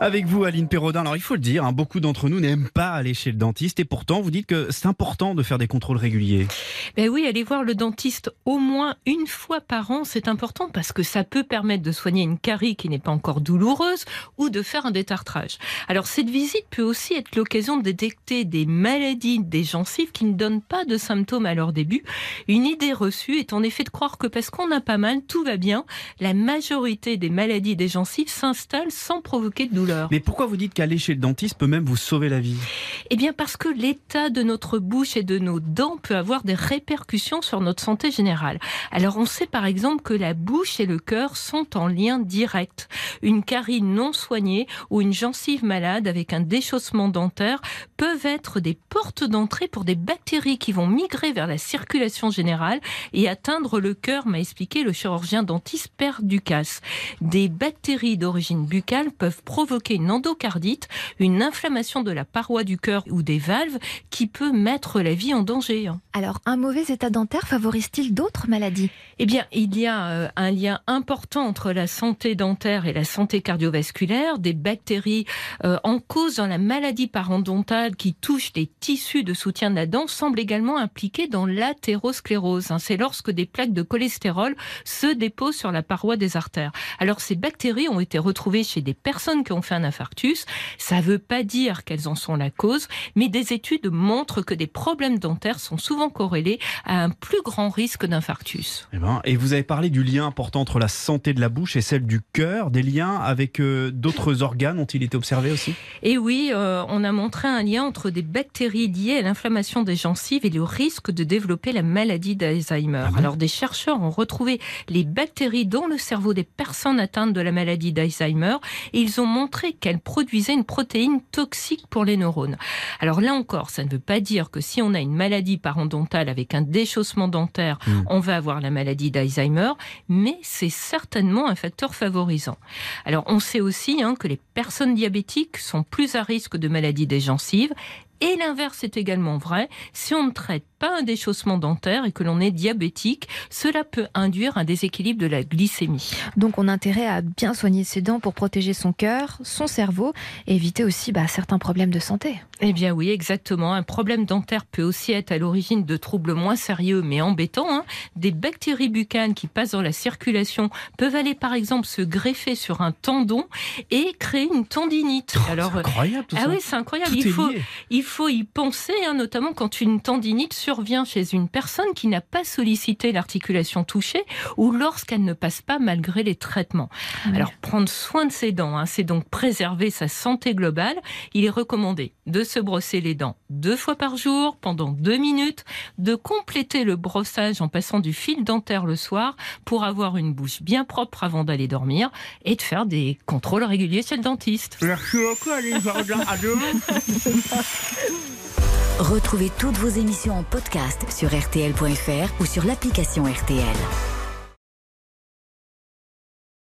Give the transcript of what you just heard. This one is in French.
Avec vous, Aline Perraudin. Alors, il faut le dire, hein, beaucoup d'entre nous n'aiment pas aller chez le dentiste et pourtant, vous dites que c'est important de faire des contrôles réguliers. Ben oui, aller voir le dentiste au moins une fois par an, c'est important parce que ça peut permettre de soigner une carie qui n'est pas encore douloureuse ou de faire un détartrage. Alors, cette visite peut aussi être l'occasion de détecter des maladies des gencives qui ne donnent pas de symptômes à leur début. Une idée reçue est en effet de croire que parce qu'on a pas mal, tout va bien. La majorité des maladies des gencives s'installent sans provoquer de douleur. Mais pourquoi vous dites qu'aller chez le dentiste peut même vous sauver la vie? Eh bien parce que l'état de notre bouche et de nos dents peut avoir des répercussions sur notre santé générale. Alors on sait par exemple que la bouche et le cœur sont en lien direct. Une carie non soignée ou une gencive malade avec un déchaussement dentaire peuvent être des portes d'entrée pour des bactéries qui vont migrer vers la circulation générale et atteindre le cœur, m'a expliqué le chirurgien dentiste Père Ducasse. Des bactéries d'origine buccale peuvent provoquer une endocardite, une inflammation de la paroi du cœur ou des valves qui peut mettre la vie en danger. hein. Alors, un mauvais état dentaire favorise-t-il d'autres maladies? Eh bien, il y a euh, un lien important entre la santé dentaire et la santé cardiovasculaire. Des bactéries euh, en cause dans la maladie parodontale qui touche les tissus de soutien de la dent semblent également impliquées dans l'athérosclérose. hein. C'est lorsque des plaques de cholestérol se déposent sur la paroi des artères. Alors, ces bactéries ont été retrouvées chez des personnes qui ont fait un infarctus. Ça ne veut pas dire qu'elles en sont la cause, mais des études montrent que des problèmes dentaires sont souvent corrélés à un plus grand risque d'infarctus. Eh ben, Et vous avez parlé du lien important entre la santé de la bouche et celle du cœur. Des liens avec euh, d'autres organes ont-ils été observés aussi? Et oui, euh, on a montré un lien entre des bactéries liées à l'inflammation des gencives et le risque de développer la maladie d'Alzheimer. Ah bon? Alors, des chercheurs ont retrouvé les bactéries dans le cerveau des personnes atteintes de la maladie d'Alzheimer et ils ont montré qu'elles produisaient une protéine toxique pour les neurones. Alors là encore, ça ne veut pas dire que si on a une maladie parodontale avec un déchaussement dentaire, Mm. on va avoir la maladie d'Alzheimer, mais c'est certainement un facteur favorisant. Alors, on sait aussi hein, que les personnes diabétiques sont plus à risque de maladie des gencives. Et l'inverse est également vrai. Si on ne traite pas un déchaussement dentaire et que l'on est diabétique, cela peut induire un déséquilibre de la glycémie. Donc, on a intérêt à bien soigner ses dents pour protéger son cœur, son cerveau et éviter aussi bah, certains problèmes de santé. Eh bien oui, exactement. Un problème dentaire peut aussi être à l'origine de troubles moins sérieux mais embêtants. hein. Des bactéries buccales qui passent dans la circulation peuvent aller par exemple se greffer sur un tendon et créer une tendinite. Alors, C'est incroyable tout ah ça. oui, c'est incroyable. Tout Il faut, il faut y penser, hein, notamment quand une tendinite survient chez une personne qui n'a pas sollicité l'articulation touchée ou lorsqu'elle ne passe pas malgré les traitements. Alors, prendre soin de ses dents, hein, c'est donc préserver sa santé globale. Il est recommandé de se brosser les dents deux fois par jour pendant deux minutes, de compléter le brossage en passant du fil dentaire le soir pour avoir une bouche bien propre avant d'aller dormir et de faire des contrôles réguliers chez le dentiste. Merci beaucoup, Aline. À demain. Retrouvez toutes vos émissions en podcast sur RTL.fr ou sur l'application RTL.